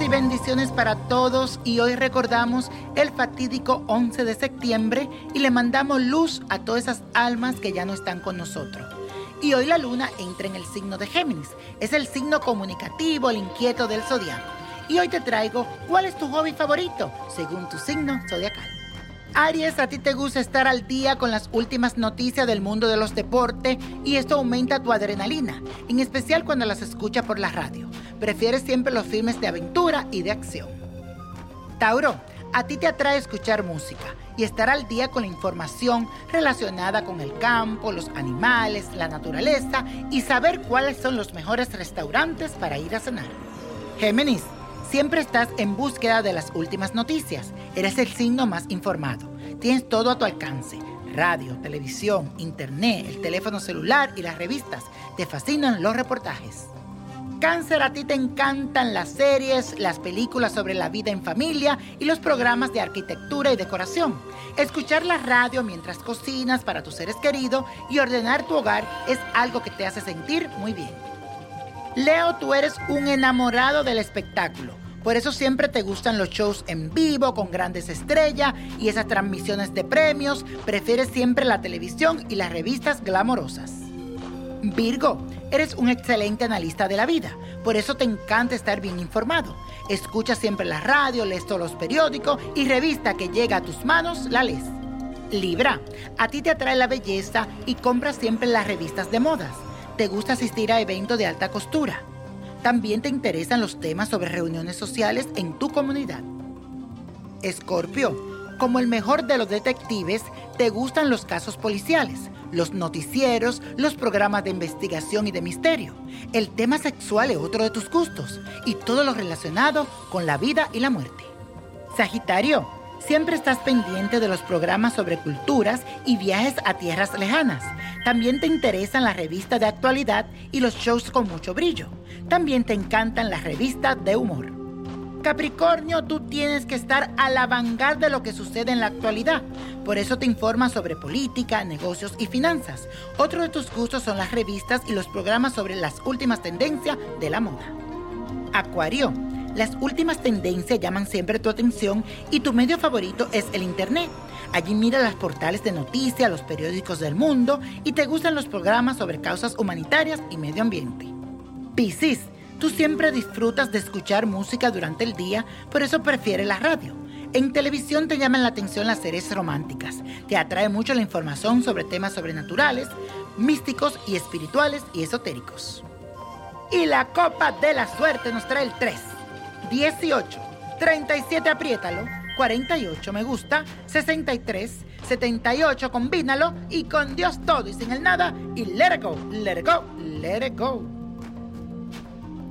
y bendiciones para todos y hoy recordamos el fatídico 11 de septiembre y le mandamos luz a todas esas almas que ya no están con nosotros. Y hoy la luna entra en el signo de Géminis, es el signo comunicativo, el inquieto del zodiaco. Y hoy te traigo cuál es tu hobby favorito según tu signo zodiacal. Aries, a ti te gusta estar al día con las últimas noticias del mundo de los deportes y esto aumenta tu adrenalina, en especial cuando las escuchas por la radio. Prefieres siempre los filmes de aventura y de acción. Tauro, a ti te atrae escuchar música y estar al día con la información relacionada con el campo, los animales, la naturaleza y saber cuáles son los mejores restaurantes para ir a cenar. Géminis, Siempre estás en búsqueda de las últimas noticias. Eres el signo más informado. Tienes todo a tu alcance. Radio, televisión, internet, el teléfono celular y las revistas. Te fascinan los reportajes. Cáncer, a ti te encantan las series, las películas sobre la vida en familia y los programas de arquitectura y decoración. Escuchar la radio mientras cocinas para tus seres queridos y ordenar tu hogar es algo que te hace sentir muy bien. Leo, tú eres un enamorado del espectáculo. Por eso siempre te gustan los shows en vivo con grandes estrellas y esas transmisiones de premios. Prefieres siempre la televisión y las revistas glamorosas. Virgo, eres un excelente analista de la vida. Por eso te encanta estar bien informado. Escuchas siempre la radio, lees todos los periódicos y revista que llega a tus manos la lees. Libra, a ti te atrae la belleza y compras siempre las revistas de modas te gusta asistir a eventos de alta costura. También te interesan los temas sobre reuniones sociales en tu comunidad. Escorpio, como el mejor de los detectives, te gustan los casos policiales, los noticieros, los programas de investigación y de misterio. El tema sexual es otro de tus gustos y todo lo relacionado con la vida y la muerte. Sagitario, Siempre estás pendiente de los programas sobre culturas y viajes a tierras lejanas. También te interesan las revistas de actualidad y los shows con mucho brillo. También te encantan las revistas de humor. Capricornio, tú tienes que estar a la vanguardia de lo que sucede en la actualidad. Por eso te informas sobre política, negocios y finanzas. Otro de tus gustos son las revistas y los programas sobre las últimas tendencias de la moda. Acuario, las últimas tendencias llaman siempre tu atención y tu medio favorito es el Internet. Allí mira los portales de noticias, los periódicos del mundo y te gustan los programas sobre causas humanitarias y medio ambiente. Piscis, tú siempre disfrutas de escuchar música durante el día, por eso prefieres la radio. En televisión te llaman la atención las series románticas. Te atrae mucho la información sobre temas sobrenaturales, místicos y espirituales y esotéricos. Y la copa de la suerte nos trae el 3. 18, 37 apriétalo, 48 me gusta, 63, 78 combínalo y con Dios todo y sin el nada y let it go, let it go, let it go.